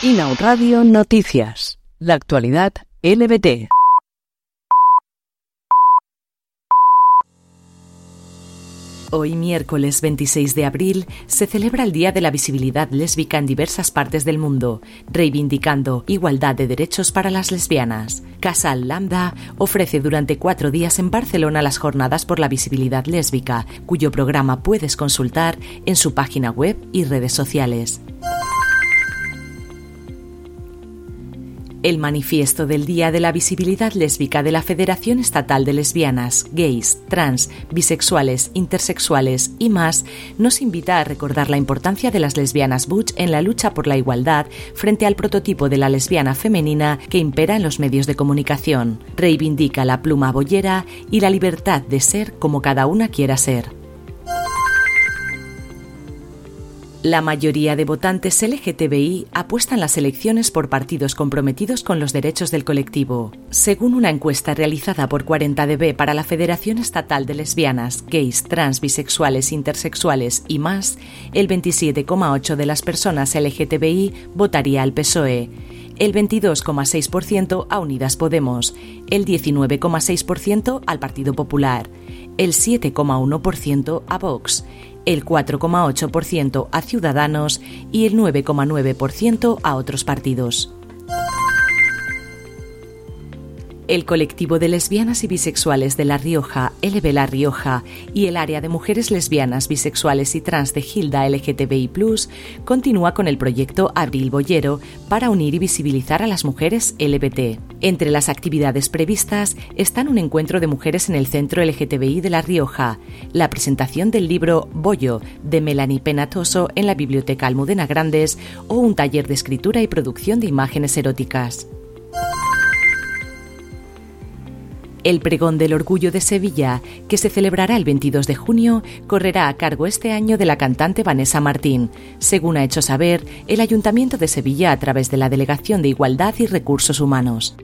Inau Radio Noticias. La actualidad LBT. Hoy, miércoles 26 de abril, se celebra el Día de la Visibilidad Lésbica en diversas partes del mundo, reivindicando igualdad de derechos para las lesbianas. Casal Lambda ofrece durante cuatro días en Barcelona las Jornadas por la Visibilidad Lésbica, cuyo programa puedes consultar en su página web y redes sociales. El manifiesto del Día de la Visibilidad Lésbica de la Federación Estatal de Lesbianas, Gays, Trans, Bisexuales, Intersexuales y más nos invita a recordar la importancia de las lesbianas butch en la lucha por la igualdad frente al prototipo de la lesbiana femenina que impera en los medios de comunicación. Reivindica la pluma boyera y la libertad de ser como cada una quiera ser. La mayoría de votantes LGTBI apuestan las elecciones por partidos comprometidos con los derechos del colectivo. Según una encuesta realizada por 40DB para la Federación Estatal de Lesbianas, Gays, Trans, Bisexuales, Intersexuales y más, el 27,8% de las personas LGTBI votaría al PSOE el 22,6% a Unidas Podemos, el 19,6% al Partido Popular, el 7,1% a Vox, el 4,8% a Ciudadanos y el 9,9% a otros partidos. El colectivo de lesbianas y bisexuales de La Rioja, LB La Rioja, y el área de mujeres lesbianas, bisexuales y trans de Gilda LGTBI continúa con el proyecto Abril Boyero para unir y visibilizar a las mujeres LBT. Entre las actividades previstas están un encuentro de mujeres en el Centro LGTBI de La Rioja, la presentación del libro Bollo de Melanie Penatoso en la Biblioteca Almudena Grandes o un taller de escritura y producción de imágenes eróticas. El pregón del orgullo de Sevilla, que se celebrará el 22 de junio, correrá a cargo este año de la cantante Vanessa Martín, según ha hecho saber el Ayuntamiento de Sevilla a través de la Delegación de Igualdad y Recursos Humanos.